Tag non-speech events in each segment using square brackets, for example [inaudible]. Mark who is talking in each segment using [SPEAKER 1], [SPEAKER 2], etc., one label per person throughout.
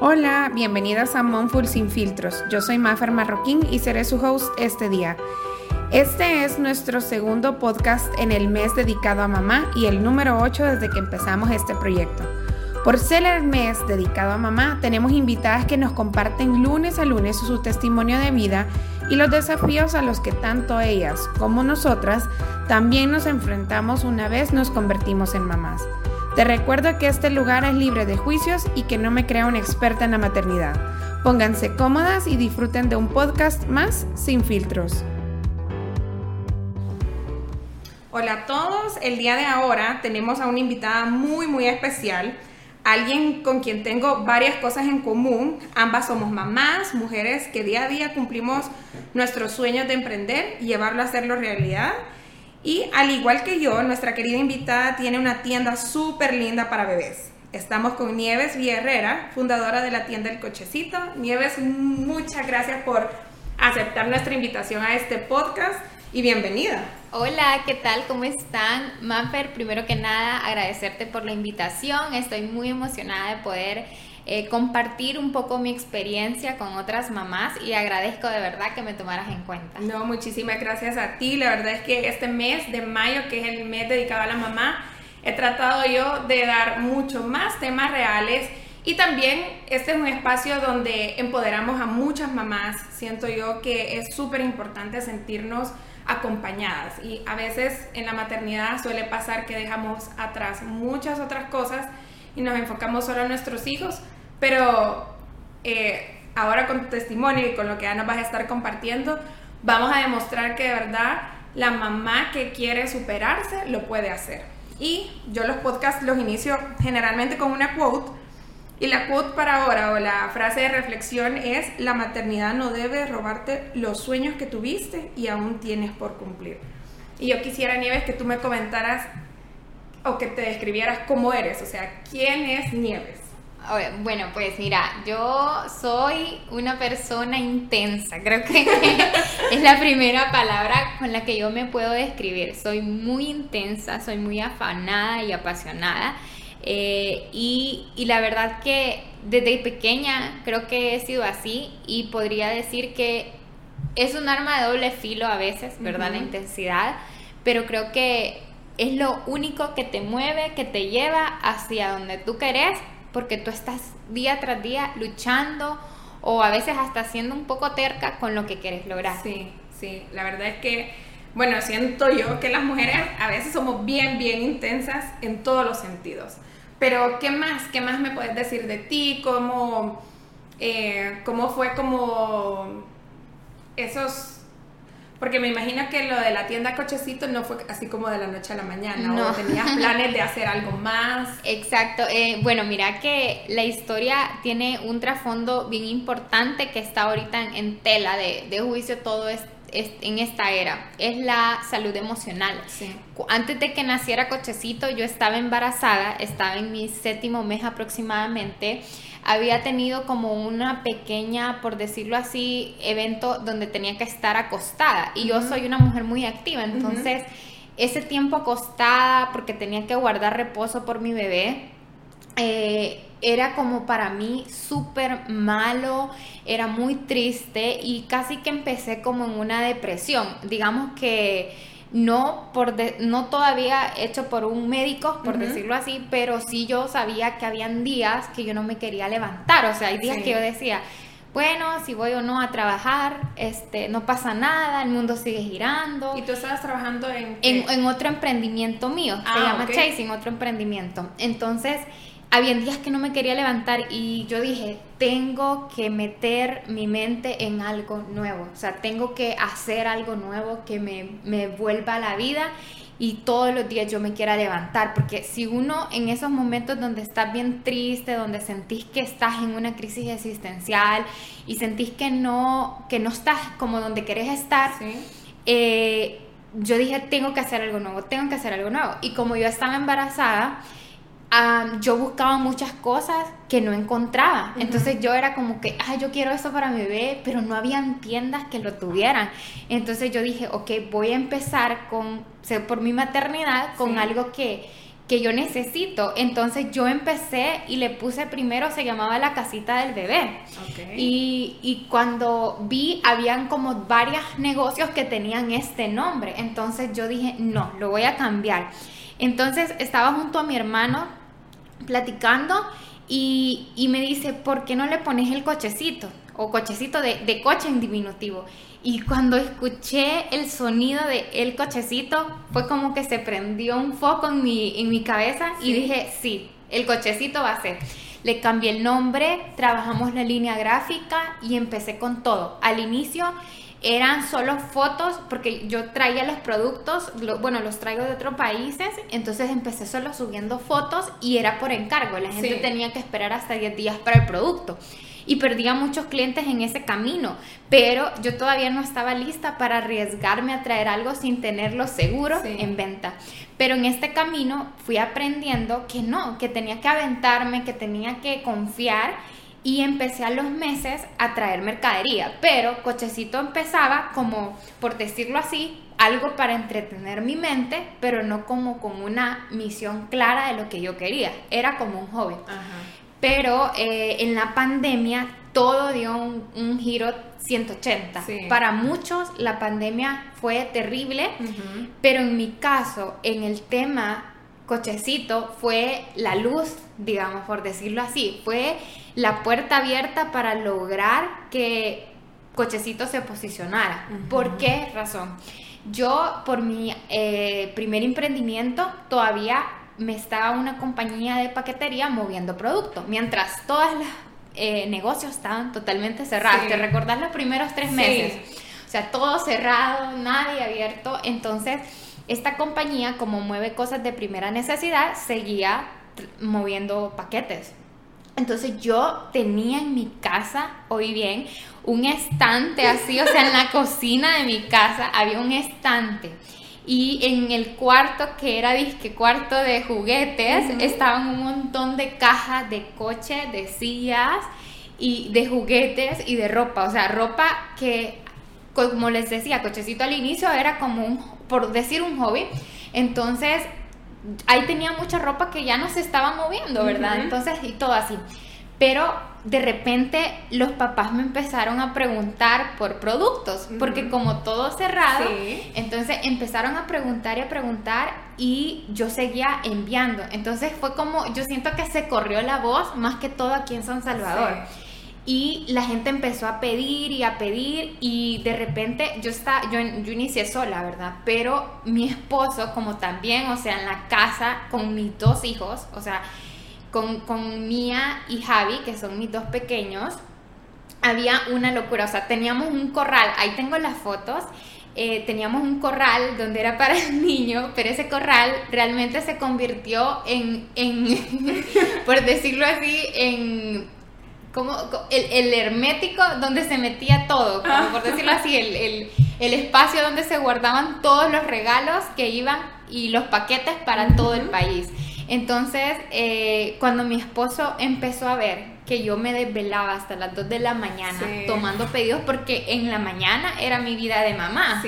[SPEAKER 1] Hola, bienvenidas a Monful Sin Filtros. Yo soy Mafer Marroquín y seré su host este día. Este es nuestro segundo podcast en el mes dedicado a mamá y el número 8 desde que empezamos este proyecto. Por ser el mes dedicado a mamá, tenemos invitadas que nos comparten lunes a lunes su testimonio de vida y los desafíos a los que tanto ellas como nosotras también nos enfrentamos una vez nos convertimos en mamás. Te recuerdo que este lugar es libre de juicios y que no me crea una experta en la maternidad. Pónganse cómodas y disfruten de un podcast más sin filtros. Hola a todos, el día de ahora tenemos a una invitada muy muy especial, alguien con quien tengo varias cosas en común. Ambas somos mamás, mujeres que día a día cumplimos nuestros sueños de emprender y llevarlo a hacerlo realidad. Y al igual que yo, nuestra querida invitada tiene una tienda súper linda para bebés. Estamos con Nieves Villarrera, fundadora de la tienda El Cochecito. Nieves, muchas gracias por aceptar nuestra invitación a este podcast y bienvenida.
[SPEAKER 2] Hola, ¿qué tal? ¿Cómo están? Manfer, primero que nada, agradecerte por la invitación. Estoy muy emocionada de poder eh, compartir un poco mi experiencia con otras mamás y agradezco de verdad que me tomaras en cuenta.
[SPEAKER 1] No, muchísimas gracias a ti. La verdad es que este mes de mayo, que es el mes dedicado a la mamá, he tratado yo de dar mucho más temas reales y también este es un espacio donde empoderamos a muchas mamás. Siento yo que es súper importante sentirnos acompañadas y a veces en la maternidad suele pasar que dejamos atrás muchas otras cosas y nos enfocamos solo en nuestros hijos, pero eh, ahora con tu testimonio y con lo que nos vas a estar compartiendo, vamos a demostrar que de verdad la mamá que quiere superarse lo puede hacer. Y yo los podcasts los inicio generalmente con una quote. Y la quote para ahora o la frase de reflexión es, la maternidad no debe robarte los sueños que tuviste y aún tienes por cumplir. Y yo quisiera, Nieves, que tú me comentaras o que te describieras cómo eres, o sea, ¿quién es Nieves?
[SPEAKER 2] Bueno, pues mira, yo soy una persona intensa, creo que [laughs] es la primera palabra con la que yo me puedo describir. Soy muy intensa, soy muy afanada y apasionada. Eh, y, la verdad que desde pequeña creo que he sido así y podría decir que es un arma de doble filo a veces, ¿verdad? La intensidad, pero creo que es lo único que te mueve, que te lleva hacia donde tú querés porque tú estás día tras día luchando o a veces hasta siendo un poco terca con lo que quieres lograr.
[SPEAKER 1] Sí, sí, la verdad es que, bueno, siento yo que las mujeres a veces somos bien, bien intensas en todos los sentidos. Pero, ¿qué más? ¿Qué más me puedes decir de ti? ¿Cómo, eh, cómo fue como esos porque me imagino que lo de la tienda cochecito no fue así como de la noche a la mañana, no. o tenías [laughs] planes de hacer algo más.
[SPEAKER 2] Exacto. Eh, bueno, mira que la historia tiene un trasfondo bien importante que está ahorita en, tela de, juicio todo es, en esta era. Es la salud emocional. Sí. Antes de que naciera cochecito, yo estaba embarazada, estaba en mi séptimo mes aproximadamente había tenido como una pequeña, por decirlo así, evento donde tenía que estar acostada. Y yo soy una mujer muy activa, entonces ese tiempo acostada, porque tenía que guardar reposo por mi bebé, eh, era como para mí súper malo, era muy triste y casi que empecé como en una depresión. Digamos que no, por no todavía hecho por un médico, por decirlo así, pero sí yo sabía que habían días que yo no me quería levantar, o sea, hay días que yo decía, bueno, si voy o no a trabajar, este, no pasa nada, el mundo sigue girando.
[SPEAKER 1] ¿Y tú estabas trabajando en
[SPEAKER 2] En, otro emprendimiento mío, se ah, llama Chasing, otro emprendimiento. Entonces, había días que no me quería levantar y yo dije, tengo que meter mi mente en algo nuevo, o sea, tengo que hacer algo nuevo que me, me vuelva a la vida y todos los días yo me quiera levantar, porque si uno en esos momentos donde estás bien triste, donde sentís que estás en una crisis existencial y sentís que no, que no estás como donde querés estar, eh, yo dije, tengo que hacer algo nuevo, tengo que hacer algo nuevo. Y como yo estaba embarazada, yo buscaba muchas cosas que no encontraba. Entonces yo era como que, ah, yo quiero eso para mi bebé, pero no habían tiendas que lo tuvieran. Entonces yo dije, ok, voy a empezar con, por mi maternidad, con algo que, que yo necesito. Entonces yo empecé y le puse primero, se llamaba la casita del bebé. Y, y, cuando vi, habían como varios negocios que tenían este nombre. Entonces yo dije, no, lo voy a cambiar. Entonces estaba junto a mi hermano platicando y, y me dice, ¿por qué no le pones el cochecito? O cochecito de, de coche en diminutivo. Y cuando escuché el sonido de el cochecito, fue como que se prendió un foco en mi, en mi cabeza y dije, sí, el cochecito va a ser. Le cambié el nombre, trabajamos la línea gráfica y empecé con todo. Al inicio eran solo fotos porque yo traía los productos, bueno, los traigo de otros países, entonces empecé solo subiendo fotos y era por encargo, la gente tenía que esperar hasta 10 días para el producto. Y perdía muchos clientes en ese camino, pero yo todavía no estaba lista para arriesgarme a traer algo sin tenerlo seguro en venta. Pero en este camino fui aprendiendo que no, que tenía que aventarme, que tenía que confiar y empecé a los meses a traer mercadería, pero Cochecito empezaba como, por decirlo así, algo para entretener mi mente, pero no como con una misión clara de lo que yo quería, era como un hobby. Pero eh, en la pandemia todo dio un, giro 180. Para muchos la pandemia fue terrible, pero en mi caso, en el tema cochecito, fue la luz, digamos, por decirlo así. Fue la puerta abierta para lograr que cochecito se posicionara. ¿Por qué razón? Yo, por mi eh, primer emprendimiento, todavía me estaba una compañía de paquetería moviendo producto, mientras todos los eh, negocios estaban totalmente cerrados. ¿Te recordás los primeros tres meses? O sea, todo cerrado, nadie abierto. Entonces, esta compañía, como mueve cosas de primera necesidad, seguía moviendo paquetes. Entonces yo tenía en mi casa, hoy bien, un estante así, o sea, en la cocina de mi casa había un estante. Y en el cuarto que era disque cuarto de juguetes estaban un montón de cajas de coche, de sillas y de juguetes y de ropa, o sea, ropa que como les decía, cochecito al inicio era como un por decir un hobby. Entonces, ahí tenía mucha ropa que ya no se estaba moviendo, ¿verdad? Entonces, y todo así. Pero de repente los papás me empezaron a preguntar por productos, porque como todo cerrado, entonces empezaron a preguntar y a preguntar y yo seguía enviando. Entonces fue como, yo siento que se corrió la voz más que todo aquí en San Salvador. Y la gente empezó a pedir y a pedir y de repente yo, estaba, yo, yo inicié sola, ¿verdad? Pero mi esposo como también, o sea, en la casa con mis dos hijos, o sea, con, con Mía y Javi, que son mis dos pequeños, había una locura. O sea, teníamos un corral, ahí tengo las fotos. Eh, teníamos un corral donde era para [laughs] el niño, pero ese corral realmente se convirtió en, en [laughs] por decirlo así, en como el, el, hermético donde se metía todo, como por decirlo así, el, el, el, espacio donde se guardaban todos los regalos que iban y los paquetes para todo el país. Entonces, eh, cuando mi esposo empezó a ver que yo me desvelaba hasta las 2 de la mañana tomando pedidos, porque en la mañana era mi vida de mamá.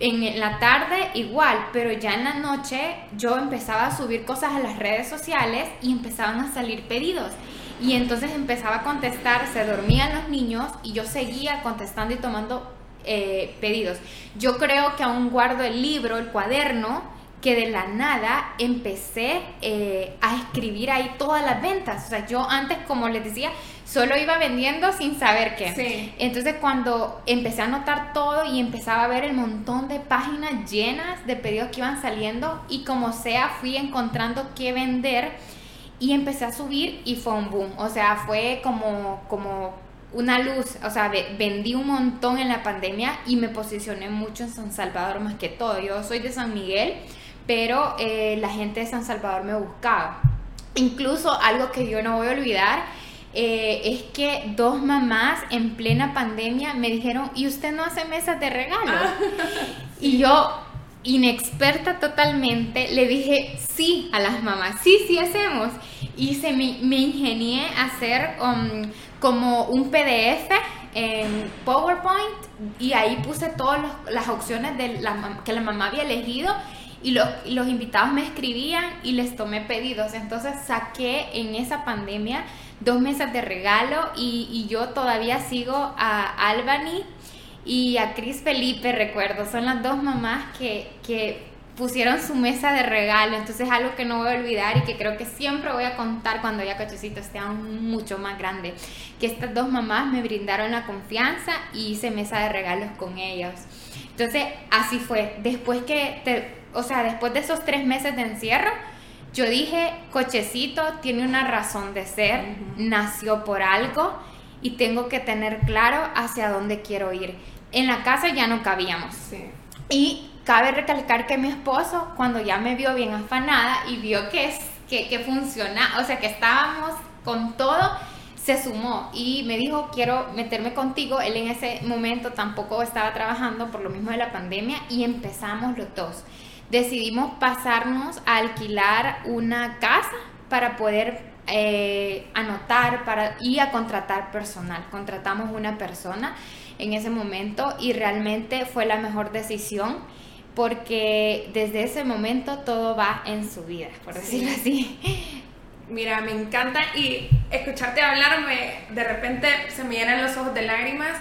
[SPEAKER 2] En la tarde igual, pero ya en la noche yo empezaba a subir cosas a las redes sociales y empezaban a salir pedidos. Y entonces empezaba a contestar, se dormían los niños y yo seguía contestando y tomando eh, pedidos. Yo creo que aún guardo el libro, el cuaderno, que de la nada empecé eh, a escribir ahí todas las ventas. O sea, yo antes, como les decía, solo iba vendiendo sin saber qué. Entonces, cuando empecé a anotar todo y empezaba a ver el montón de páginas llenas de pedidos que iban saliendo y como sea, fui encontrando qué vender y empecé a subir y fue un boom. O sea, fue como, como una luz, o sea, vendí un montón en la pandemia y me posicioné mucho en San Salvador más que todo. Yo soy de San Miguel pero eh, la gente de San Salvador me buscaba. Incluso algo que yo no voy a olvidar eh, es que dos mamás en plena pandemia me dijeron, ¿y usted no hace mesas de regalo? [laughs] y yo, inexperta totalmente, le dije sí a las mamás, sí, sí hacemos. Y se me, me ingenié a hacer um, como un PDF en PowerPoint y ahí puse todas las opciones que la mamá había elegido y los, los invitados me escribían y les tomé pedidos. Entonces saqué en esa pandemia dos meses de regalo y yo todavía sigo a Albany y a Cris Felipe, recuerdo. Son las dos mamás que, que pusieron su mesa de regalo, entonces es algo que no voy a olvidar y que creo que siempre voy a contar cuando ya Cochecito esté aún mucho más grande, que estas dos mamás me brindaron la confianza y hice mesa de regalos con ellos. Entonces, así fue. Después que, te, o sea, después de esos tres meses de encierro, yo dije, Cochecito tiene una razón de ser, nació por algo y tengo que tener claro hacia dónde quiero ir. En la casa ya no cabíamos. Y cabe recalcar que mi esposo, cuando ya me vio bien afanada y vio que, es, que, que funciona, o sea, que estábamos con todo, se sumó y me dijo, quiero meterme contigo. Él en ese momento tampoco estaba trabajando por lo mismo de la pandemia y empezamos los dos. Decidimos pasarnos a alquilar una casa para poder eh, anotar para, y a contratar personal. Contratamos una persona en ese momento y realmente fue la mejor decisión porque desde ese momento todo va en su vida, por decirlo así.
[SPEAKER 1] Mira, me encanta y escucharte hablarme, de repente se me llenan los ojos de lágrimas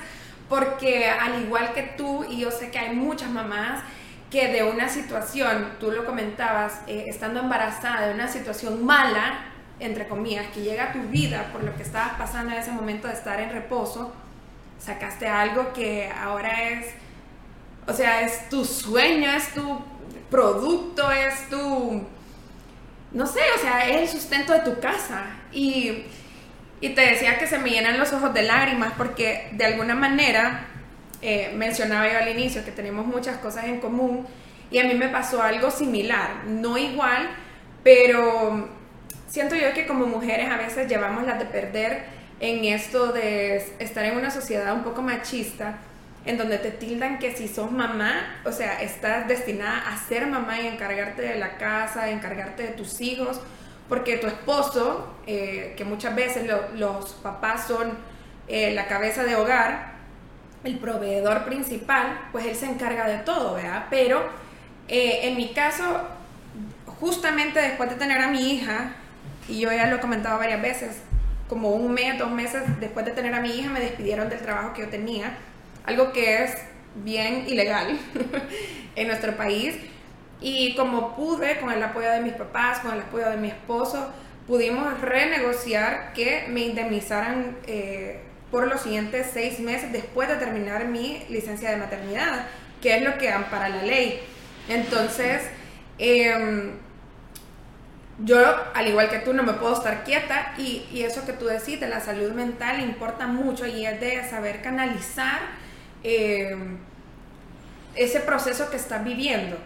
[SPEAKER 1] porque al igual que tú, y yo sé que hay muchas mamás que de una situación, tú lo comentabas, eh, estando embarazada, de una situación mala, entre comillas, que llega a tu vida por lo que estabas pasando en ese momento de estar en reposo, sacaste algo que ahora es o sea, es tu sueño, es tu producto, es tu, no sé, o sea, es el sustento de tu casa. Y, y te decía que se me llenan los ojos de lágrimas porque de alguna manera, eh, mencionaba yo al inicio que tenemos muchas cosas en común y a mí me pasó algo similar, no igual, pero siento yo que como mujeres a veces llevamos las de perder en esto de estar en una sociedad un poco machista en donde te tildan que si sos mamá, o sea, estás destinada a ser mamá y encargarte de la casa, encargarte de tus hijos, porque tu esposo, eh, que muchas veces los papás son eh, la cabeza de hogar, el proveedor principal, pues él se encarga de todo, ¿verdad? Pero eh, en mi caso, justamente después de tener a mi hija, y yo ya lo he comentado varias veces, como un mes, dos meses después de tener a mi hija, me despidieron del trabajo que yo tenía algo que es bien ilegal [laughs] en nuestro país. Y como pude, con el apoyo de mis papás, con el apoyo de mi esposo, pudimos renegociar que me indemnizaran eh, por los siguientes seis meses después de terminar mi licencia de maternidad, que es lo que ampara la ley. Entonces, em, yo, al igual que tú, no me puedo estar quieta y, y, eso que tú decís de la salud mental importa mucho y es de saber canalizar eh, ese proceso que estás viviendo.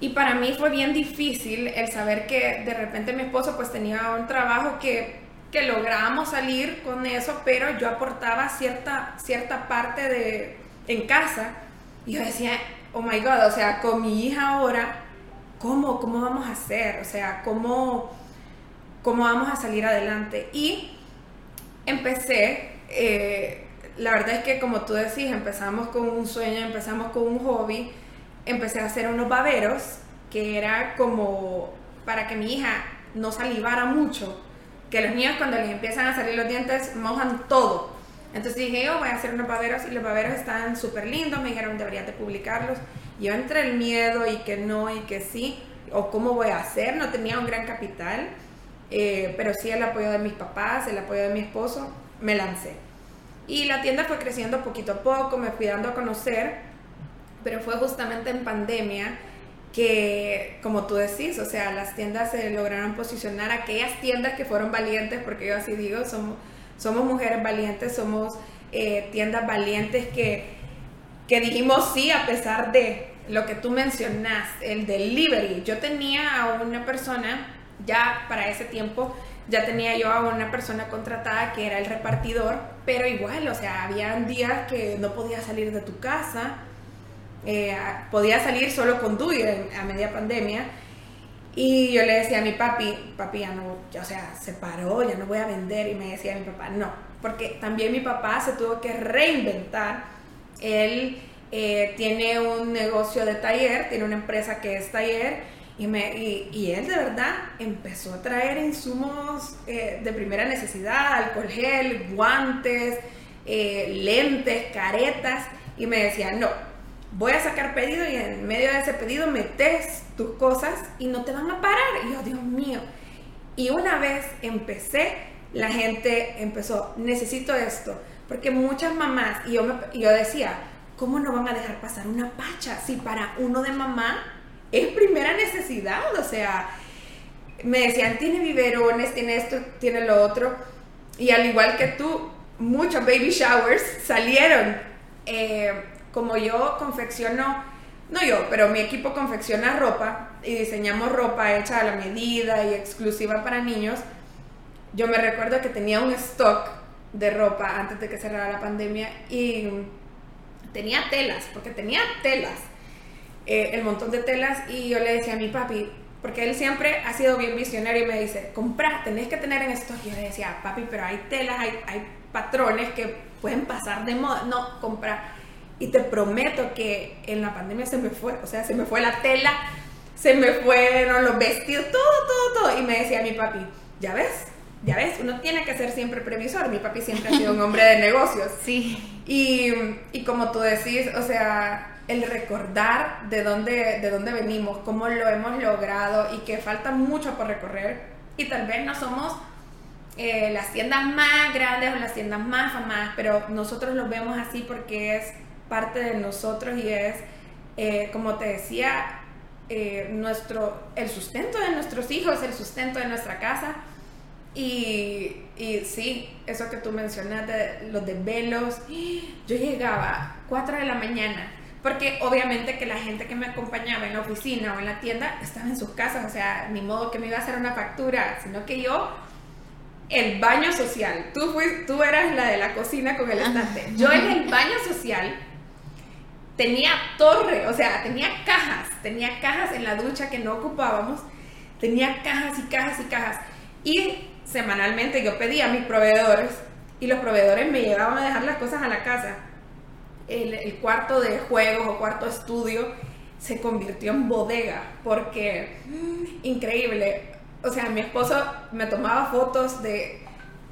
[SPEAKER 1] Y para mí fue bien difícil el saber que de repente mi esposo pues tenía un trabajo que, que logramos salir con eso, pero yo aportaba cierta, cierta parte de en casa. Y yo decía, oh my God, o sea, con mi hija ahora, ¿cómo, cómo vamos a hacer? O sea, ¿cómo, cómo vamos a salir adelante? Y empecé... Eh, la verdad es que como tú decís, empezamos con un sueño, empezamos con un hobby, empecé a hacer unos baberos, que era como para que mi hija no salivara mucho, que los niños cuando les empiezan a salir los dientes mojan todo. Entonces dije, yo voy a hacer unos baberos y los baberos están súper lindos, me dijeron debería de publicarlos. Yo entre el miedo y que no y que sí, o cómo voy a hacer, no tenía un gran capital, eh, pero sí el apoyo de mis papás, el apoyo de mi esposo, me lancé. Y la tienda fue creciendo poquito a poco, me fui dando a conocer, pero fue justamente en pandemia que, como tú decís, o sea, las tiendas se lograron posicionar, aquellas tiendas que fueron valientes, porque yo así digo, somos, somos mujeres valientes, somos eh, tiendas valientes que, que dijimos sí a pesar de lo que tú mencionas, el delivery. Yo tenía a una persona ya para ese tiempo ya tenía yo a una persona contratada que era el repartidor, pero igual, o sea, había días que no podía salir de tu casa, eh, podía salir solo con tu a media pandemia. Y yo le decía a mi papi, papi ya no, o sea, se paró, ya no voy a vender. Y me decía mi papá, no, porque también mi papá se tuvo que reinventar. Él eh, tiene un negocio de taller, tiene una empresa que es taller y, me, y, él de verdad empezó a traer insumos eh, de primera necesidad, alcohol gel, guantes, eh, lentes, caretas y me decía, no, voy a sacar pedido y en medio de ese pedido metes tus cosas y no te van a parar. Y yo, Dios mío. Y una vez empecé, la gente empezó, necesito esto. Porque muchas mamás, y yo, me, yo decía, ¿cómo no van a dejar pasar una pacha si para uno de mamá es primera necesidad? O sea, me decían, tiene biberones, tiene esto, tiene lo otro. Y al igual que tú, muchos baby showers salieron. Eh, como yo confecciono, no yo, pero mi equipo confecciona ropa y diseñamos ropa hecha a la medida y exclusiva para niños, yo me recuerdo que tenía un stock de ropa antes de que cerrara la pandemia y tenía telas, porque tenía telas, eh, el montón de telas y yo le decía a mi papi, porque él siempre ha sido bien visionario y me dice, compra, tenés que tener en stock. Y yo le decía, papi, pero hay telas, hay, hay patrones que pueden pasar de moda. No, compra. Y te prometo que en la pandemia se me fue, o sea, se me fue la tela, se me fueron los vestidos, todo, todo, todo. Y me decía mi papi, ya ves, ya ves, uno tiene que ser siempre previsor. Mi papi siempre ha sido un hombre de [laughs] negocios.
[SPEAKER 2] Sí.
[SPEAKER 1] Y, y como tú decís, o sea, el recordar de dónde, de dónde venimos, cómo lo hemos logrado y que falta mucho por recorrer. Y tal vez no somos eh, las tiendas más grandes o las tiendas más famosas, pero nosotros lo vemos así porque es parte de nosotros y es, eh, como te decía, eh, nuestro, el sustento de nuestros hijos, el sustento de nuestra casa. Y, y sí, eso que tú mencionaste, los desvelos, yo llegaba 4 de la mañana, porque obviamente que la gente que me acompañaba en la oficina o en la tienda estaba en sus casas, o sea, ni modo que me iba a hacer una factura, sino que yo el baño social. Tú, tú eras la de la cocina con el estante. Yo en el baño social tenía torre, o sea, tenía cajas, tenía cajas en la ducha que no ocupábamos, tenía cajas y cajas y cajas. Y semanalmente yo pedía a mis proveedores y los proveedores me llevaban a dejar las cosas a la casa. El, cuarto de juegos o cuarto estudio se convirtió en bodega porque mm, increíble. O sea, mi esposo me tomaba fotos de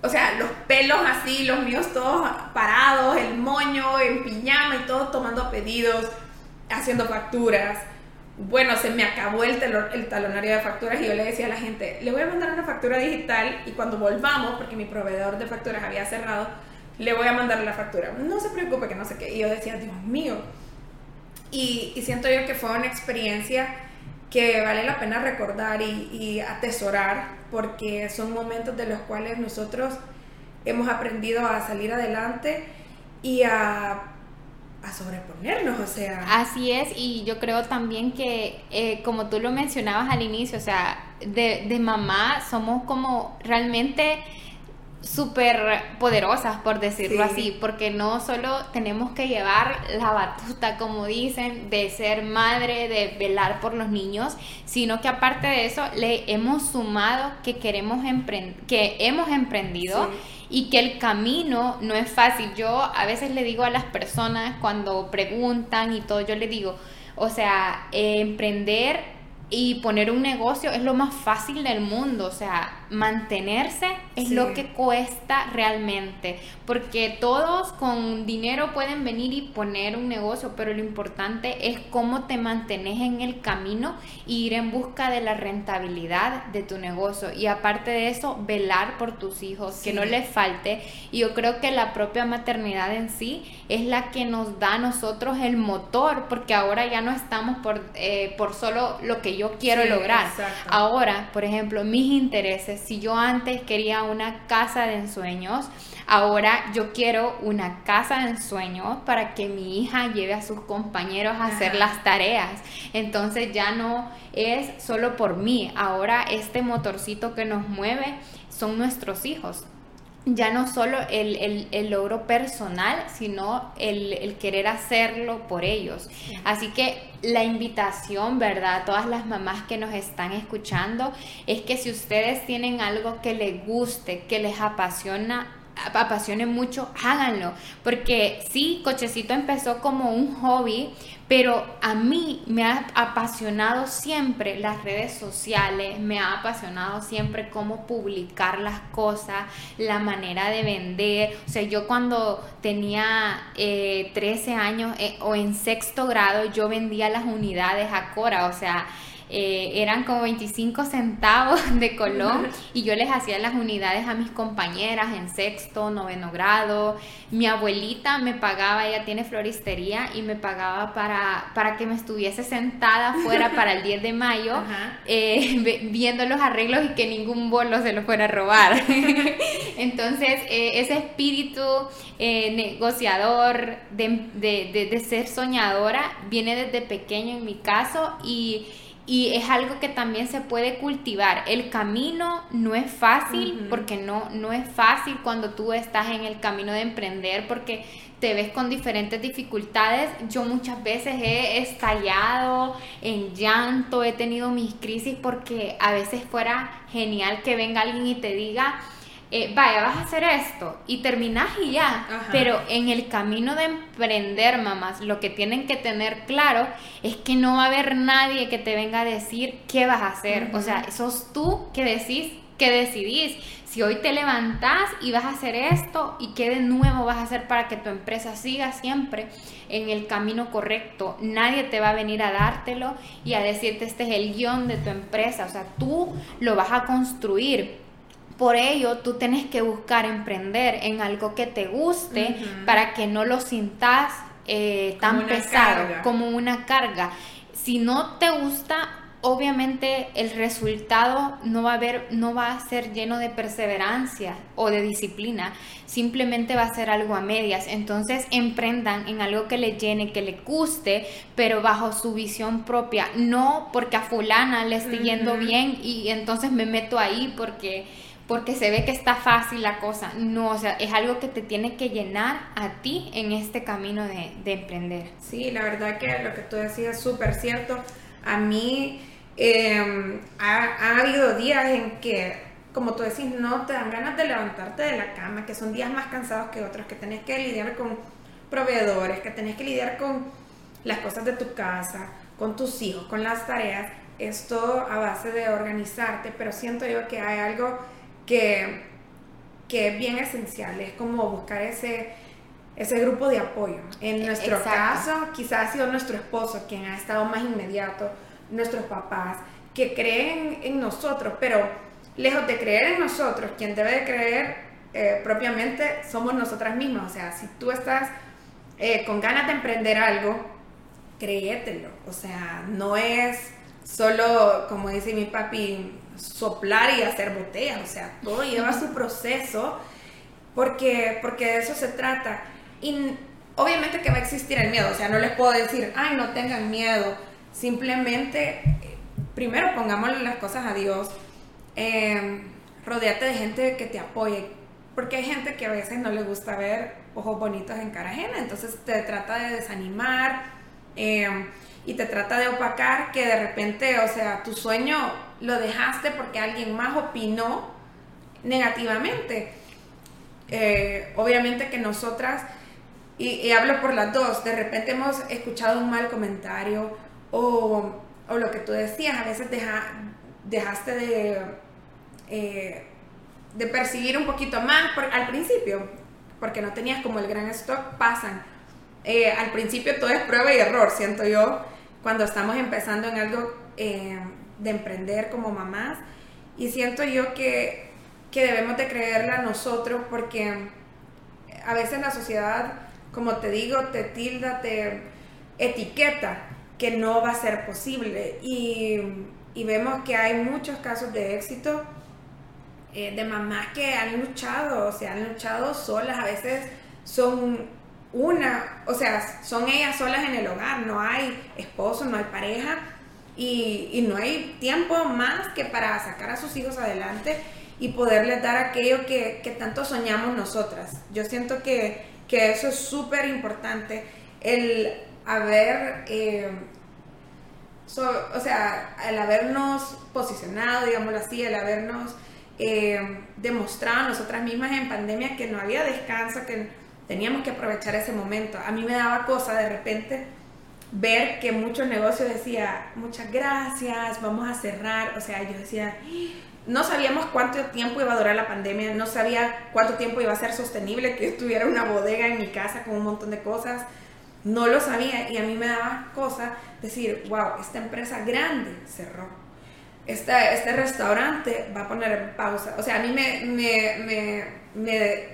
[SPEAKER 1] o sea, los pelos así, los míos todos parados, el moño en piñama y todo tomando pedidos, haciendo facturas. Bueno, se me acabó el, el talonario de facturas y yo le decía a la gente, le voy a mandar una factura digital y cuando volvamos, porque mi proveedor de facturas había cerrado, le voy a mandar la factura. No se preocupe que no sé qué. Y yo decía, Dios mío. Y siento yo que fue una experiencia que vale la pena recordar y, atesorar porque son momentos de los cuales nosotros hemos aprendido a salir adelante y a, a sobreponernos, o sea.
[SPEAKER 2] Así es, y yo creo también que, eh, como tú lo mencionabas al inicio, o sea, de, de mamá somos como realmente súper poderosas, por decirlo así, porque no solo tenemos que llevar la batuta, como dicen, de ser madre, de velar por los niños, sino que aparte de eso le hemos sumado que queremos que hemos emprendido y que el camino no es fácil. Yo a veces le digo a las personas cuando preguntan y todo, yo le digo, o sea, emprender y poner un negocio es lo más fácil del mundo, o sea, mantenerse es lo que cuesta realmente, porque todos con dinero pueden venir y poner un negocio, pero lo importante es cómo te mantienes en el camino y ir en busca de la rentabilidad de tu negocio. Y aparte de eso, velar por tus hijos, que no les falte. Y yo creo que la propia maternidad en sí es la que nos da a nosotros el motor, porque ahora ya no estamos por, eh, por solo lo que yo quiero lograr. Ahora, por ejemplo, mis intereses, si yo antes quería una casa de ensueños, ahora yo quiero una casa de ensueños para que mi hija lleve a sus compañeros a hacer las tareas. Entonces ya no es solo por mí, ahora este motorcito que nos mueve son nuestros hijos ya no solo el, logro personal, sino el, querer hacerlo por ellos. Así que la invitación, ¿verdad? A todas las mamás que nos están escuchando, es que si ustedes tienen algo que les guste, que les apasiona, apasione mucho, háganlo. Porque sí, Cochecito empezó como un hobby, pero a mí me ha apasionado siempre las redes sociales, me ha apasionado siempre cómo publicar las cosas, la manera de vender. O sea, yo cuando tenía 13 eh, años eh, o en sexto grado, yo vendía las unidades a Cora, o sea, eh, eran como 25 centavos [laughs] de colón y yo les hacía las unidades a mis compañeras en sexto, noveno grado. Mi abuelita me pagaba, ella tiene floristería y me pagaba para, para que me estuviese sentada fuera para el 10 de mayo [laughs] eh, viendo los arreglos y que ningún bolo se lo fuera a robar. [laughs] Entonces, eh, ese espíritu negociador de, de, de ser soñadora viene desde pequeño en mi caso y y es algo que también se puede cultivar. El camino no es fácil porque no, no es fácil cuando tú estás en el camino de emprender porque te ves con diferentes dificultades. Yo muchas veces he estallado en llanto, he tenido mis crisis porque a veces fuera genial que venga alguien y te diga, eh, vaya, vas a hacer esto y terminas y ya. Pero en el camino de emprender, mamás, lo que tienen que tener claro es que no va a haber nadie que te venga a decir qué vas a hacer. O sea, sos tú que decís, que decidís. Si hoy te levantás y vas a hacer esto y qué de nuevo vas a hacer para que tu empresa siga siempre en el camino correcto, nadie te va a venir a dártelo y a decirte este es el guion de tu empresa. O sea, tú lo vas a construir por ello, tú tienes que buscar emprender en algo que te guste para que no lo sintas eh, tan pesado como una carga. Si no te gusta, obviamente el resultado no va a haber, no va a ser lleno de perseverancia o de disciplina, simplemente va a ser algo a medias. Entonces emprendan en algo que le llene, que le guste, pero bajo su visión propia, no porque a fulana le esté yendo bien y entonces me meto ahí porque porque se ve que está fácil la cosa. No, o sea, es algo que te tiene que llenar a ti en este camino de, emprender.
[SPEAKER 1] Sí, la verdad que lo que tú decías es súper cierto. A mí em, ha, habido días en que, como tú decís, no te dan ganas de levantarte de la cama, que son días más cansados que otros, que tenés que lidiar con proveedores, que tenés que lidiar con las cosas de tu casa, con tus hijos, con las tareas. Esto a base de organizarte, pero siento yo que hay algo que, que es bien esencial, es como buscar ese, ese grupo de apoyo. En nuestro caso, quizás ha sido nuestro esposo quien ha estado más inmediato, nuestros papás, que creen en nosotros, pero lejos de creer en nosotros, quien debe de creer eh, propiamente somos nosotras mismas. O sea, si tú estás eh, con ganas de emprender algo, créetelo. O sea, no es solo, como dice mi papi, soplar y hacer botellas, o sea, todo lleva su proceso porque, porque de eso se trata. Y obviamente que va a existir el miedo, o sea, no les puedo decir, ay, no tengan miedo, simplemente, primero pongámosle las cosas a Dios, eh, rodeate de gente que te apoye, porque hay gente que a veces no le gusta ver ojos bonitos en cara ajena, entonces te trata de desanimar eh, y te trata de opacar que de repente, o sea, tu sueño lo dejaste porque alguien más opinó negativamente. Eh, obviamente que nosotras, y, hablo por las dos, de repente hemos escuchado un mal comentario o, lo que tú decías, a veces dejaste de, eh, de percibir un poquito más al principio, porque no tenías como el gran stock, pasan. Eh, al principio todo es prueba y error, siento yo, cuando estamos empezando en algo de emprender como mamás. Y siento yo que, que debemos de creerla nosotros porque a veces la sociedad, como te digo, te tilda, te etiqueta que no va a ser posible. Y, y vemos que hay muchos casos de éxito eh, de mamás que han luchado, o sea, han luchado solas, a veces son una, o sea, son ellas solas en el hogar, no hay esposo, no hay pareja, y, no hay tiempo más que para sacar a sus hijos adelante y poderles dar aquello que, tanto soñamos nosotras. Yo siento que, eso es súper importante, el haber, eh, o sea, el habernos posicionado, digámoslo así, el habernos eh, demostrado nosotras mismas en pandemia que no había descanso, que teníamos que aprovechar ese momento. A mí me daba cosa de repente ver que muchos negocios decía muchas gracias, vamos a cerrar, o sea, yo decía, no sabíamos cuánto tiempo iba a durar la pandemia, no sabía cuánto tiempo iba a ser sostenible que [laughs] estuviera una bodega en mi casa con un montón de cosas, no lo sabía y a mí me daba cosa decir, wow, esta empresa grande cerró. Este, este restaurante va a poner pausa. O sea, a mí me, me, me,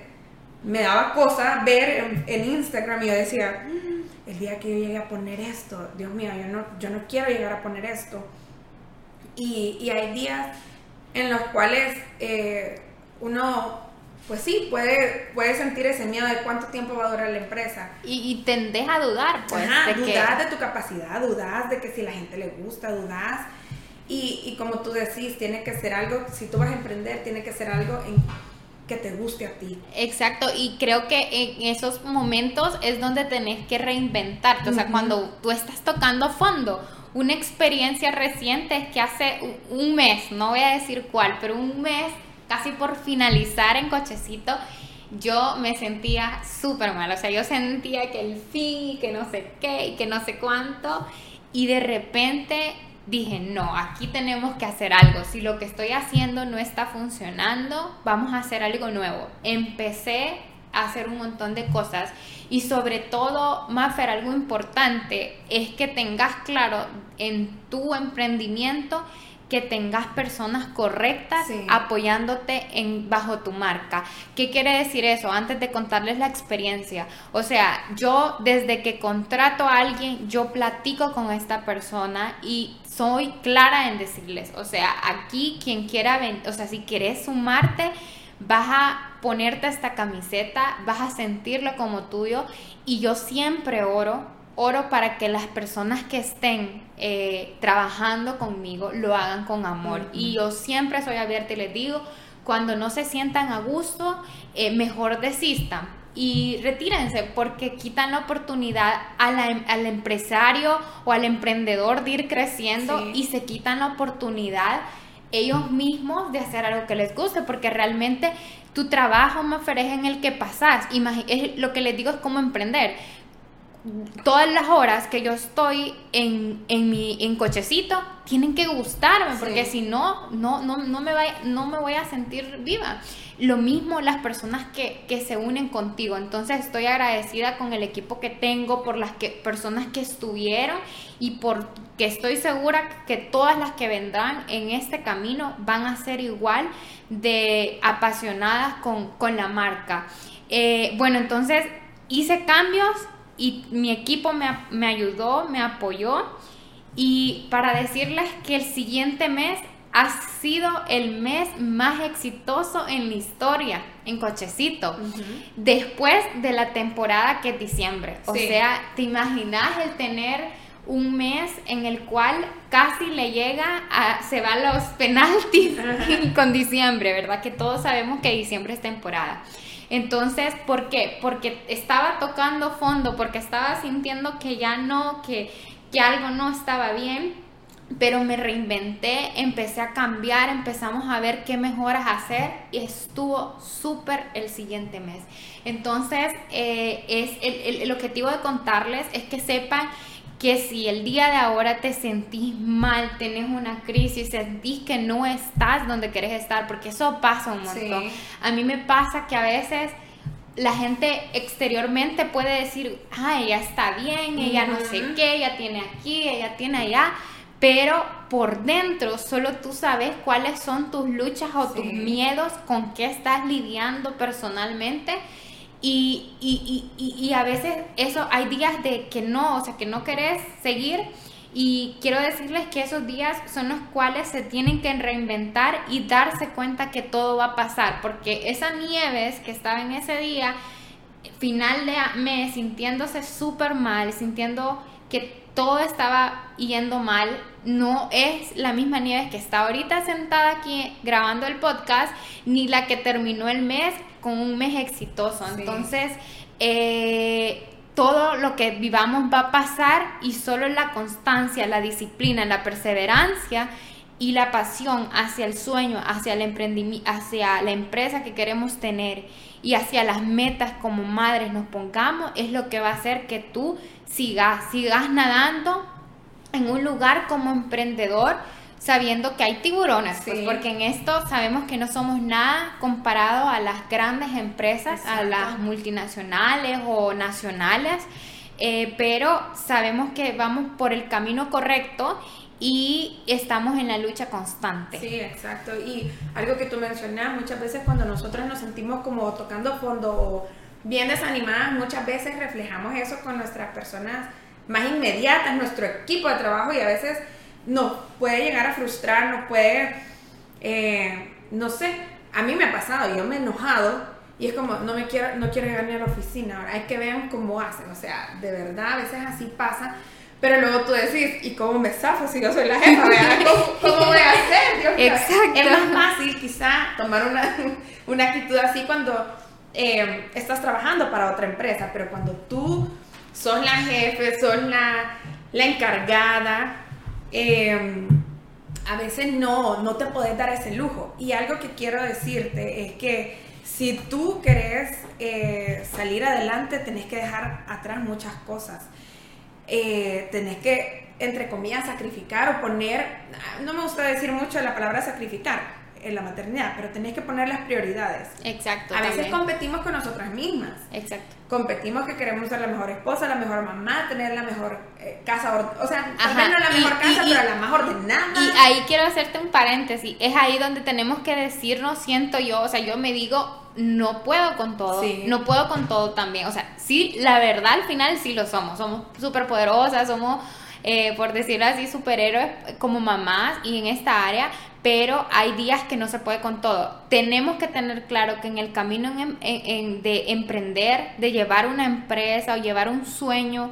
[SPEAKER 1] me, daba cosa ver en, Instagram y yo decía, el día que yo llegue a poner esto, Dios mío, yo no, yo no quiero llegar a poner esto. Y, y hay días en los cuales eh, uno pues sí, puede, puede sentir ese miedo de cuánto tiempo va a durar la empresa.
[SPEAKER 2] Y, y tendés a dudar, pues.
[SPEAKER 1] de dudas de tu capacidad, dudas de que si la gente le gusta, dudas. Y, y, como tú decís, tiene que ser algo, si tú vas a emprender, tiene que ser algo en que te guste a ti.
[SPEAKER 2] Exacto, y creo que en esos momentos es donde tenés que reinventarte, o sea, cuando tú estás tocando fondo, una experiencia reciente es que hace un mes, no voy a decir cuál, pero un mes casi por finalizar en cochecito, yo me sentía súper mal. O sea, yo sentía que el fin y que no sé qué y que no sé cuánto. Y de repente dije, no, aquí tenemos que hacer algo. Si lo que estoy haciendo no está funcionando, vamos a hacer algo nuevo. Empecé a hacer un montón de cosas y sobre todo, Maffer, algo importante es que tengas claro en tu emprendimiento que tengas personas correctas apoyándote en, bajo tu marca. ¿Qué quiere decir eso? Antes de contarles la experiencia. O sea, yo desde que contrato a alguien, yo platico con esta persona y soy clara en decirles, o sea, aquí quien quiera, o sea, si quieres sumarte, vas a ponerte esta camiseta, vas a sentirlo como tuyo y yo siempre oro oro para que las personas que estén eh, trabajando conmigo lo hagan con amor. Y yo siempre soy abierta y les digo, cuando no se sientan a gusto, eh, mejor desistan y retírense porque quitan la oportunidad al empresario o al emprendedor de ir creciendo y se quitan la oportunidad ellos mismos de hacer algo que les guste porque realmente tu trabajo, más es en el que pasas. lo que les digo es cómo emprender todas las horas que yo estoy en, en mi en cochecito tienen que gustarme porque si no no, no, no, me no me voy a sentir viva. Lo mismo las personas que, que, se unen contigo. Entonces estoy agradecida con el equipo que tengo por las que, personas que estuvieron y porque estoy segura que todas las que vendrán en este camino van a ser igual de apasionadas con, con la marca. Eh, bueno entonces hice cambios y mi equipo me, ayudó, me apoyó y para decirles que el siguiente mes ha sido el mes más exitoso en la historia en Cochecito, después de la temporada que es diciembre. O sea, ¿te imaginas el tener un mes en el cual casi le llega a, se va a los penaltis [laughs] con diciembre, ¿verdad? Que todos sabemos que diciembre es temporada. Entonces, ¿por qué? Porque estaba tocando fondo, porque estaba sintiendo que ya no, que, que algo no estaba bien, pero me reinventé, empecé a cambiar, empezamos a ver qué mejoras hacer y estuvo súper el siguiente mes. Entonces, eh, es el, el objetivo de contarles es que sepan que si el día de ahora te sentís mal, tenés una crisis, sentís que no estás donde querés estar, porque eso pasa un montón. A mí me pasa que a veces la gente exteriormente puede decir, ah, ella está bien, ella no sé qué, ella tiene aquí, ella tiene allá, pero por dentro solo tú sabes cuáles son tus luchas o tus miedos, con qué estás lidiando personalmente y, y, y, y, a veces eso, hay días de que no, o sea, que no querés seguir. Y quiero decirles que esos días son los cuales se tienen que reinventar y darse cuenta que todo va a pasar. Porque esa Nieves que estaba en ese día, final de mes, sintiéndose súper mal, sintiendo que todo estaba yendo mal, no es la misma Nieves que está ahorita sentada aquí grabando el podcast, ni la que terminó el mes con un mes exitoso. Entonces, eh, todo lo que vivamos va a pasar y solo la constancia, la disciplina, la perseverancia y la pasión hacia el sueño, hacia el emprendimiento, hacia la empresa que queremos tener y hacia las metas como madres nos pongamos, es lo que va a hacer que tú sigas, sigas nadando en un lugar como emprendedor sabiendo que hay tiburones, pues porque en esto sabemos que no somos nada comparado a las grandes empresas, a las multinacionales o nacionales, eh, pero sabemos que vamos por el camino correcto y estamos en la lucha constante.
[SPEAKER 1] Sí, exacto. Y algo que tú mencionas, muchas veces cuando nosotros nos sentimos como tocando fondo o bien desanimadas, muchas veces reflejamos eso con nuestras personas más inmediatas, nuestro equipo de trabajo y a veces nos puede llegar a frustrar, nos puede, eh, no sé, a mí me ha pasado, yo me he enojado y es como, no me quiero, no quiero llegar ni a la oficina, ahora hay que ver cómo hacen, o sea, de verdad, a veces así pasa pero luego tú decís, ¿y cómo me zafo si yo soy la jefa? [laughs] ¿Cómo, voy a hacer? Dios Exacto. Es más fácil quizá tomar una, una actitud así cuando eh, estás trabajando para otra empresa, pero cuando tú sos la jefe, sos la, la encargada, eh, a veces no, no te podés dar ese lujo. Y algo que quiero decirte es que si tú querés eh, salir adelante, tenés que dejar atrás muchas cosas eh, tenés que, entre comillas, sacrificar o poner, no me gusta decir mucho la palabra sacrificar en la maternidad, pero tenés que poner las prioridades.
[SPEAKER 2] Exacto.
[SPEAKER 1] A veces competimos con nosotras mismas.
[SPEAKER 2] Exacto.
[SPEAKER 1] Competimos que queremos ser la mejor esposa, la mejor mamá, tener la mejor eh, casa, o sea, tal vez no la mejor casa, pero la más ordenada.
[SPEAKER 2] Y ahí quiero hacerte un paréntesis, es ahí donde tenemos que decirnos, siento yo, o sea, yo me digo, no puedo con todo, no puedo con todo también. O sea, sí, la verdad al final sí lo somos, somos súper poderosas, somos, eh, por decirlo así, superhéroes como mamás y en esta área, pero hay días que no se puede con todo. Tenemos que tener claro que en el camino de emprender, de llevar una empresa o llevar un sueño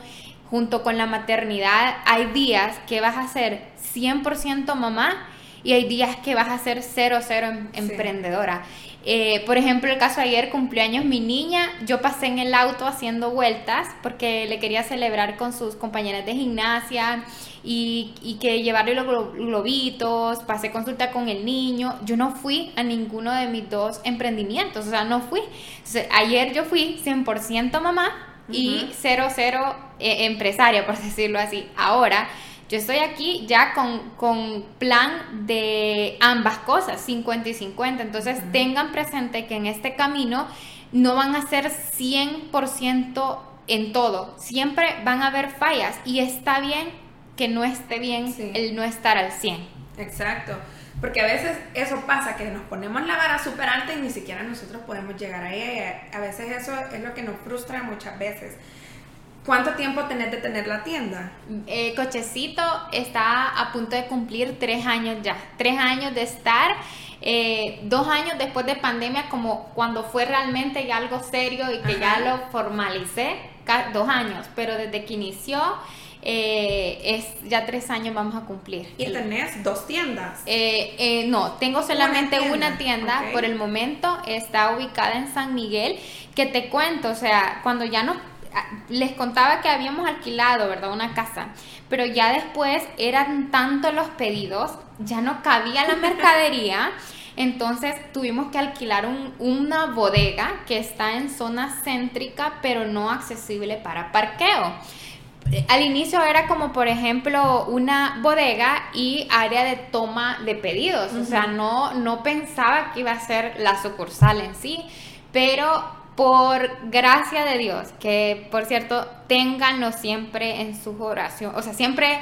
[SPEAKER 2] junto con la maternidad, hay días que vas a ser 100% mamá y hay días que vas a ser cero, cero em, emprendedora. Eh, por ejemplo, el caso de ayer, cumpleaños mi niña, yo pasé en el auto haciendo vueltas porque le quería celebrar con sus compañeras de gimnasia y, y que llevarle los globitos, pasé consulta con el niño. Yo no fui a ninguno de mis dos emprendimientos, o sea, no fui. ayer yo fui 100% mamá y 00 eh, empresaria, por [laughs] decirlo así. Ahora yo estoy aquí ya con, plan de ambas cosas, 50 y 50. Entonces tengan presente que en este camino no van a ser 100% en todo. Siempre van a haber fallas y está bien que no esté bien el no estar al 100.
[SPEAKER 1] Exacto. Porque a veces eso pasa, que nos ponemos la vara súper alta y ni siquiera nosotros podemos llegar a ella. A veces eso es lo que nos frustra muchas veces. ¿Cuánto tiempo tenés de tener la tienda?
[SPEAKER 2] Eh, Cochecito está a punto de cumplir tres años ya. Tres años de estar. Eh, dos años después de pandemia, como cuando fue realmente ya algo serio y que ya lo formalicé, dos años, pero desde que inició eh, es ya tres años vamos a cumplir.
[SPEAKER 1] ¿Y tenés dos tiendas?
[SPEAKER 2] no, tengo solamente una tienda, por el momento, está ubicada en San Miguel, que te cuento, o sea, cuando ya nos Ah, les contaba que habíamos alquilado, ¿verdad? Una casa, pero ya después eran tantos los pedidos, ya no cabía la [laughs] mercadería. Entonces tuvimos que alquilar una bodega que está en zona céntrica, pero no accesible para parqueo. Al inicio era como, por ejemplo, una bodega y área de toma de pedidos. O sea, no, no pensaba que iba a ser la sucursal en sí. Pero por gracia de Dios, que por cierto, ténganlo siempre en su oración, o sea, siempre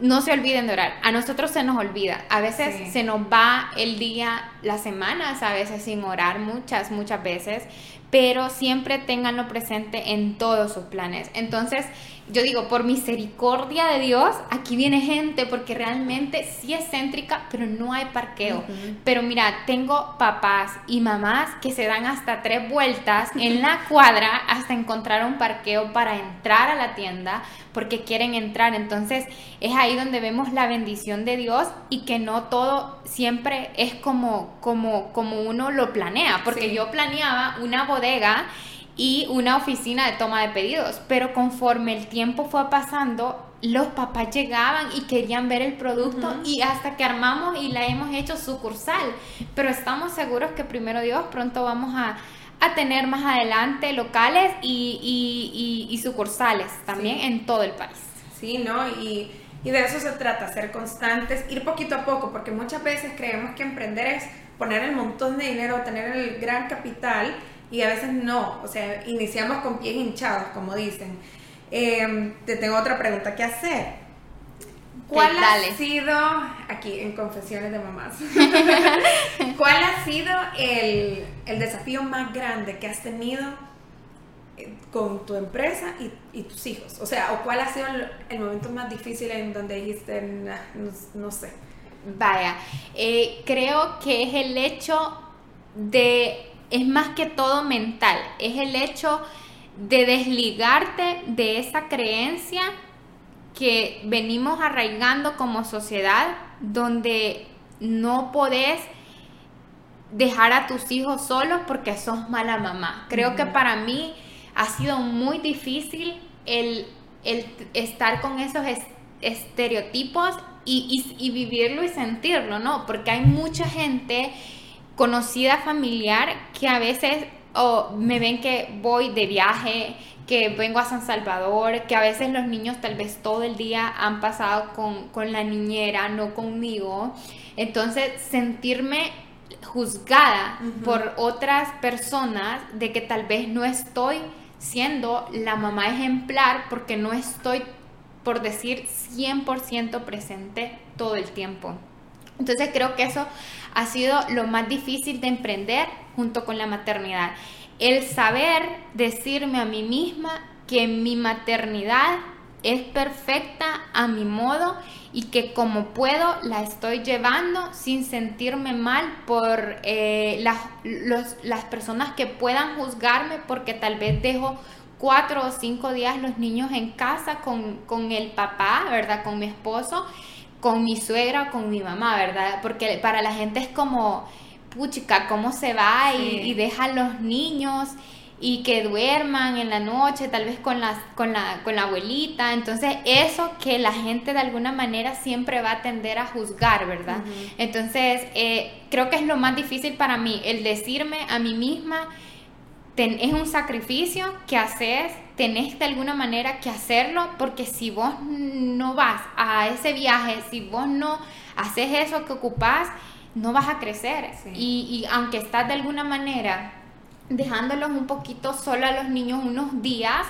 [SPEAKER 2] no se olviden de orar. A nosotros se nos olvida, a veces se nos va el día, las semanas, a veces sin orar, muchas, muchas veces, pero siempre ténganlo presente en todos sus planes. Entonces, yo digo, por misericordia de Dios, aquí viene gente porque realmente sí es céntrica, pero no hay parqueo. Pero mira, tengo papás y mamás que se dan hasta tres vueltas en la [laughs] cuadra hasta encontrar un parqueo para entrar a la tienda porque quieren entrar. Entonces es ahí donde vemos la bendición de Dios y que no todo siempre es como, como, como uno lo planea, porque yo planeaba una bodega y una oficina de toma de pedidos. Pero conforme el tiempo fue pasando, los papás llegaban y querían ver el producto y hasta que armamos y la hemos hecho sucursal. Pero estamos seguros que primero Dios pronto vamos a, tener más adelante locales y, sucursales también en todo el país.
[SPEAKER 1] Sí, ¿no? Y, y de eso se trata, ser constantes, ir poquito a poco, porque muchas veces creemos que emprender es poner el montón de dinero, tener el gran capital y a veces no, o sea, iniciamos con pies hinchados, como dicen. Em, te tengo otra pregunta que hacer. ¿Cuál ha sido, aquí en Confesiones de Mamás, [laughs] cuál ha sido el, desafío más grande que has tenido eh, con tu empresa y, tus hijos? O sea, ¿o cuál ha sido el, momento más difícil en donde dijiste, no, sé?
[SPEAKER 2] Vaya, eh, creo que es el hecho de, es más que todo mental, es el hecho de desligarte de esa creencia que venimos arraigando como sociedad, donde no podés dejar a tus hijos solos porque sos mala mamá. Creo que para mí ha sido muy difícil el, estar con esos estereotipos y, y, vivirlo y sentirlo, ¿no? Porque hay mucha gente conocida, familiar, que a veces o me ven que voy de viaje, que vengo a San Salvador, que a veces los niños tal vez todo el día han pasado con, la niñera, no conmigo. Entonces, sentirme juzgada por otras personas de que tal vez no estoy siendo la mamá ejemplar porque no estoy, por decir, 100% presente todo el tiempo. Entonces creo que eso ha sido lo más difícil de emprender junto con la maternidad. El saber decirme a mí misma que mi maternidad es perfecta a mi modo y que como puedo la estoy llevando sin sentirme mal por eh, las, las personas que puedan juzgarme porque tal vez dejo cuatro o cinco días los niños en casa con, con el papá, ¿verdad? Con mi esposo, con mi suegra, con mi mamá, ¿verdad? Porque para la gente es como puchica, cómo se va y, deja a los niños y que duerman en la noche, tal vez con, las, con, la, con la abuelita. Entonces, eso que la gente de alguna manera siempre va a tender a juzgar, ¿verdad? Entonces, eh, creo que es lo más difícil para mí, el decirme a mí misma, es un sacrificio que haces, tenés de alguna manera que hacerlo, porque si vos no vas a ese viaje, si vos no haces eso que ocupás, no vas a crecer. Y, aunque estás de alguna manera dejándolos un poquito solo a los niños unos días,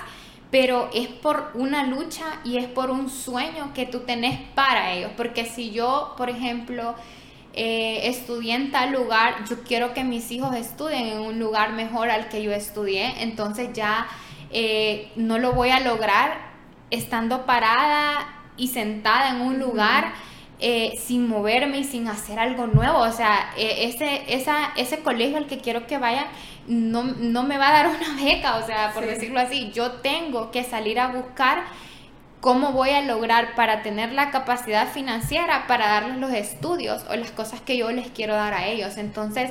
[SPEAKER 2] pero es por una lucha y es por un sueño que tú tenés para ellos. Porque si yo, por ejemplo, eh, estudié en tal lugar, yo quiero que mis hijos estudien en un lugar mejor al que yo estudié, entonces ya eh, no lo voy a lograr estando parada y sentada en un lugar eh, sin moverme y sin hacer algo nuevo. O sea, eh, ese, esa, ese colegio al que quiero que vayan no, no me va a dar [laughs] una beca, o sea, por decirlo así, yo tengo que salir a buscar cómo voy a lograr para tener la capacidad financiera para darles los estudios o las cosas que yo les quiero dar a ellos. Entonces,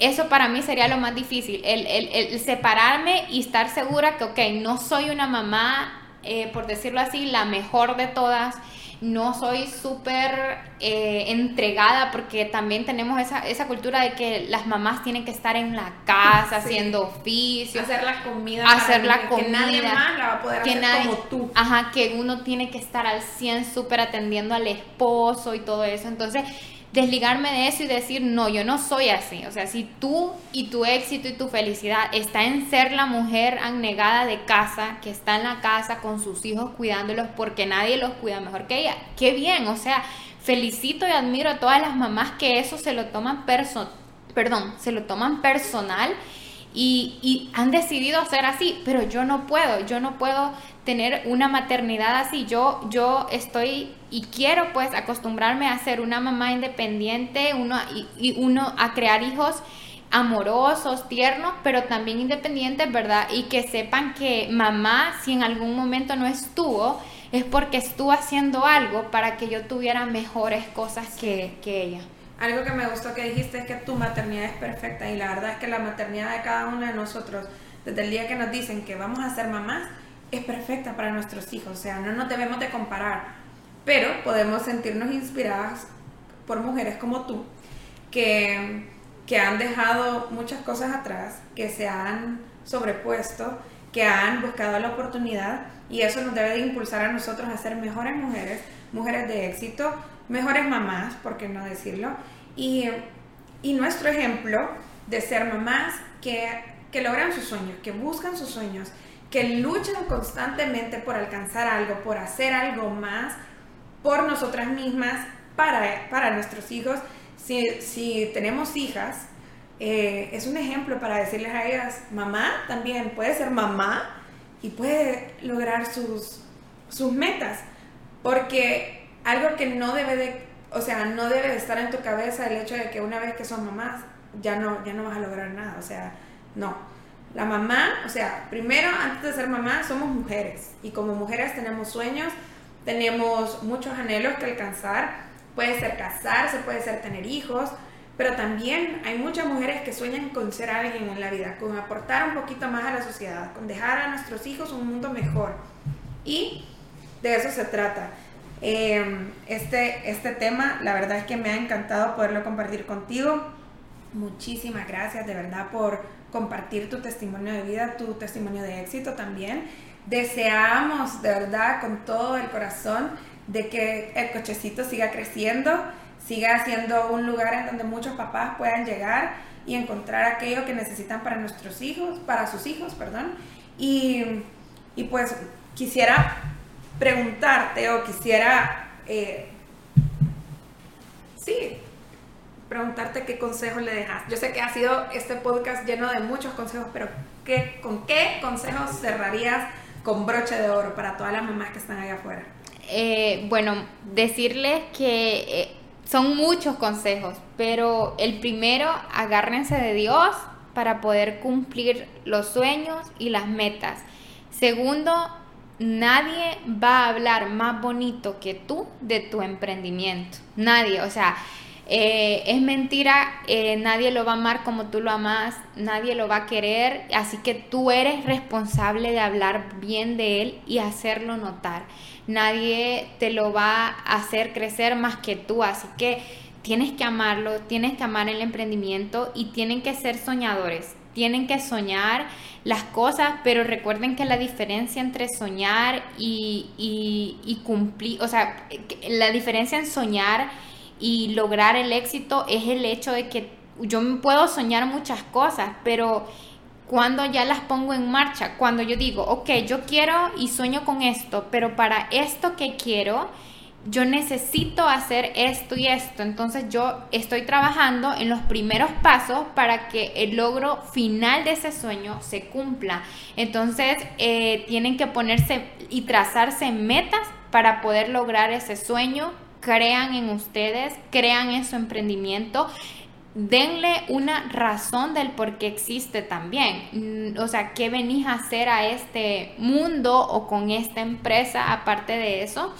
[SPEAKER 2] eso para mí sería lo más difícil, el, el, el separarme y estar segura que, ok, no soy una mamá, eh, por decirlo así, la mejor de todas no soy súper eh, entregada porque también tenemos esa, esa, cultura de que las mamás tienen que estar en la casa haciendo oficios.
[SPEAKER 1] Hacer la comida.
[SPEAKER 2] Hacer la comida.
[SPEAKER 1] Que nadie más la va a poder hacer como tú.
[SPEAKER 2] Ajá, que uno tiene que estar al 100 súper atendiendo al esposo y todo eso. Entonces desligarme de eso y decir, no, yo no soy así. O sea, si tú y tu éxito y tu felicidad está en ser la mujer anegada de casa, que está en la casa con sus hijos cuidándolos porque nadie los cuida mejor que ella, qué bien. O sea, felicito y admiro a todas las mamás que eso se lo toman personal, perdón, se lo toman personal y, y, han decidido hacer así, pero yo no puedo, yo no puedo tener una maternidad así. Yo, yo estoy y quiero pues acostumbrarme a ser una mamá independiente, uno, y, uno a crear hijos amorosos, tiernos, pero también independientes, ¿verdad? Y que sepan que mamá, si en algún momento no estuvo, es porque estuvo haciendo algo para que yo tuviera mejores cosas que, que ella.
[SPEAKER 1] Algo que me gustó que dijiste es que tu maternidad es perfecta y la verdad es que la maternidad de cada una de nosotros, desde el día que nos dicen que vamos a ser mamás, es perfecta para nuestros hijos, o sea, no nos debemos de comparar, pero podemos sentirnos inspiradas por mujeres como tú, que, que han dejado muchas cosas atrás, que se han sobrepuesto, que han buscado la oportunidad y eso nos debe de impulsar a nosotros a ser mejores mujeres, mujeres de éxito, mejores mamás, por qué no decirlo, y, y nuestro ejemplo de ser mamás que, que logran sus sueños, que buscan sus sueños, que luchan constantemente por alcanzar algo, por hacer algo más por nosotras mismas, para, para nuestros hijos. Si, si tenemos hijas, eh, es un ejemplo para decirles a ellas, mamá también puede ser mamá y puede lograr sus, sus metas. Porque algo que no debe de, o sea, no debe de estar en tu cabeza el hecho de que una vez que son mamás, ya no, ya no vas a lograr nada. O sea, no. La mamá, o sea, primero, antes de ser mamá, somos mujeres. Y como mujeres tenemos sueños, tenemos muchos anhelos que alcanzar. Puede ser casarse, puede ser tener hijos, pero también hay muchas mujeres que sueñan con ser alguien en la vida, con aportar un poquito más a la sociedad, con dejar a nuestros hijos un mundo mejor. Y de eso se trata. Em, este, este tema, la verdad es que me ha encantado poderlo compartir contigo. Muchísimas gracias de verdad por compartir tu testimonio de vida, tu testimonio de éxito también. Deseamos de verdad con todo el corazón de que el cochecito siga creciendo, siga siendo un lugar en donde muchos papás puedan llegar y encontrar aquello que necesitan para nuestros hijos, para sus hijos, perdón. Y, y pues quisiera preguntarte o quisiera, eh, sí, preguntarte qué consejo le dejas. Yo sé que ha sido este podcast lleno de muchos consejos, pero ¿qué, ¿con qué consejos cerrarías con broche de oro para todas las mamás que están allá afuera?
[SPEAKER 2] Eh, bueno, decirles que eh, son muchos consejos, pero el primero, agárrense de Dios para poder cumplir los sueños y las metas. Segundo, nadie va a hablar más bonito que tú de tu emprendimiento. Nadie, o sea, eh, es mentira, eh, nadie lo va a amar como tú lo amas, nadie lo va a querer, así que tú eres responsable de hablar bien de él y hacerlo notar. Nadie te lo va a hacer crecer más que tú, así que tienes que amarlo, tienes que amar el emprendimiento y tienen que ser soñadores, tienen que soñar las cosas, pero recuerden que la diferencia entre soñar y, y, cumplir, o sea, la diferencia en soñar y lograr el éxito es el hecho de que yo puedo soñar muchas cosas, pero cuando ya las pongo en marcha, cuando yo digo, ok, yo quiero y sueño con esto, pero para esto que quiero, yo necesito hacer esto y esto. Entonces yo estoy trabajando en los primeros pasos para que el logro final de ese sueño se cumpla. Entonces eh, tienen que ponerse y trazarse metas para poder lograr ese sueño crean en ustedes, crean en su emprendimiento, denle una razón del por qué existe también. Mm, o sea, ¿qué venís a hacer a este mundo o con esta empresa aparte de eso?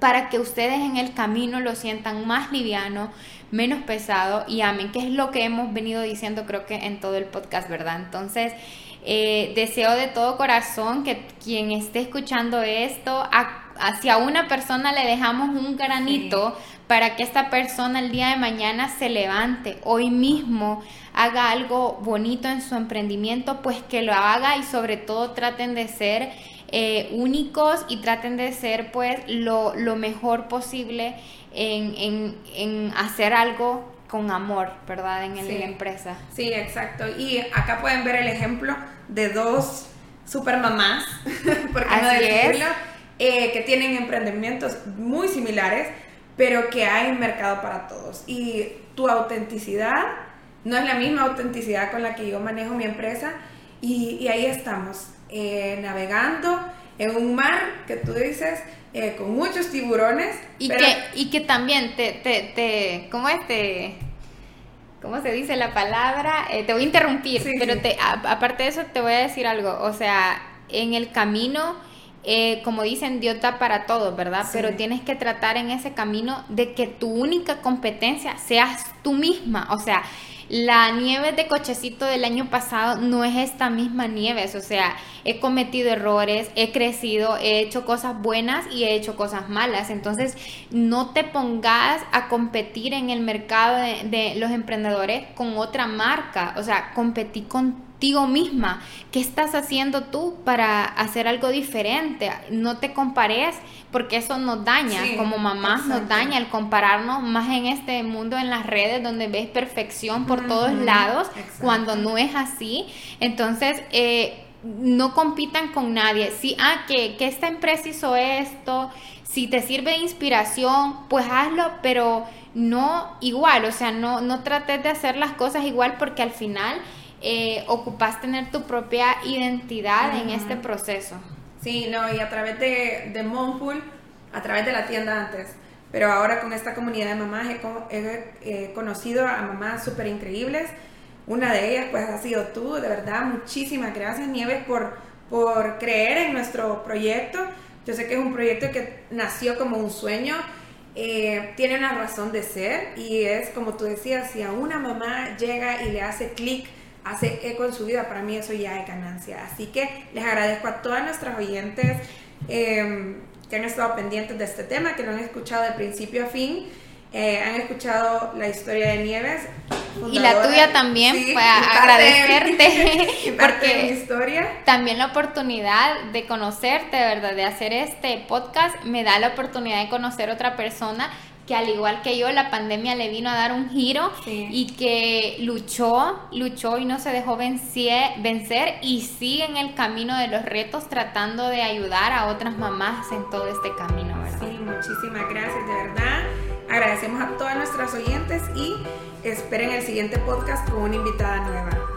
[SPEAKER 2] Para que ustedes en el camino lo sientan más liviano, menos pesado y amen, que es lo que hemos venido diciendo creo que en todo el podcast, ¿verdad? Entonces, eh, deseo de todo corazón que quien esté escuchando esto, hacia una persona le dejamos un granito para que esta persona el día de mañana se levante, hoy mismo haga algo bonito en su emprendimiento, pues que lo haga y sobre todo traten de ser eh, únicos y traten de ser pues lo, mejor posible en, en hacer algo con amor, ¿verdad? En, la empresa.
[SPEAKER 1] Sí, exacto. Y acá pueden ver el ejemplo de dos super mamás, [laughs] por qué no decirlo, eh, que tienen emprendimientos muy similares, pero que hay mercado para todos. Y tu autenticidad no es la misma autenticidad con la que yo manejo mi empresa. Y, ahí estamos, eh, navegando en un mar que tú dices, eh, con muchos tiburones.
[SPEAKER 2] Y, que, y que también te, te, te ¿cómo es? Te, ¿cómo se dice la palabra? Eh, te voy a interrumpir, pero Te, aparte de eso te voy a decir algo. O sea, en el camino, eh, como dicen, Dios da para todos, ¿verdad? Pero tienes que tratar en ese camino de que tu única competencia seas tú misma. O sea, la nieve de cochecito del año pasado no es esta misma nieve, o sea, he cometido errores, he crecido, he hecho cosas buenas y he hecho cosas malas. Entonces, no te pongas a competir en el mercado de, de los emprendedores con otra marca, o sea, competí contigo misma. ¿Qué estás haciendo tú para hacer algo diferente? No te compares porque eso nos daña, como mamás nos daña el compararnos más en este mundo en las redes donde ves perfección por todos lados, cuando no es así. Entonces, eh, no compitan con nadie. Si, ah, que, que esta empresa hizo esto, si te sirve de inspiración, pues hazlo, pero no igual, o sea, no, no trates de hacer las cosas igual porque al final eh, ocupas tener tu propia identidad en este proceso.
[SPEAKER 1] Sí, no, y a través de, de Monful, a través de la tienda antes, pero ahora con esta comunidad de mamás he, conocido a mamás súper increíbles. Una de ellas pues ha sido tú, de verdad, muchísimas gracias Nieves por, por creer en nuestro proyecto. Yo sé que es un proyecto que nació como un sueño, eh, tiene una razón de ser y es como tú decías, si a una mamá llega y le hace clic, hace eco en su vida, para mí eso ya es ganancia. Así que les agradezco a todas nuestras oyentes. Eh, que han estado pendientes de este tema, que lo han escuchado de principio a fin. Eh, han escuchado la historia de Nieves.
[SPEAKER 2] Y la tuya también, sí, agradecerte [laughs]
[SPEAKER 1] porque mi historia.
[SPEAKER 2] también la oportunidad de conocerte, ¿verdad? De hacer este podcast me da la oportunidad de conocer otra persona que al igual que yo, la pandemia le vino a dar un giro y que luchó, luchó y no se dejó vencer y sigue en el camino de los retos tratando de ayudar a otras mamás en todo este camino, ¿verdad?
[SPEAKER 1] Sí, muchísimas gracias, de verdad. Agradecemos a todas nuestras oyentes y esperen el siguiente podcast con una invitada nueva.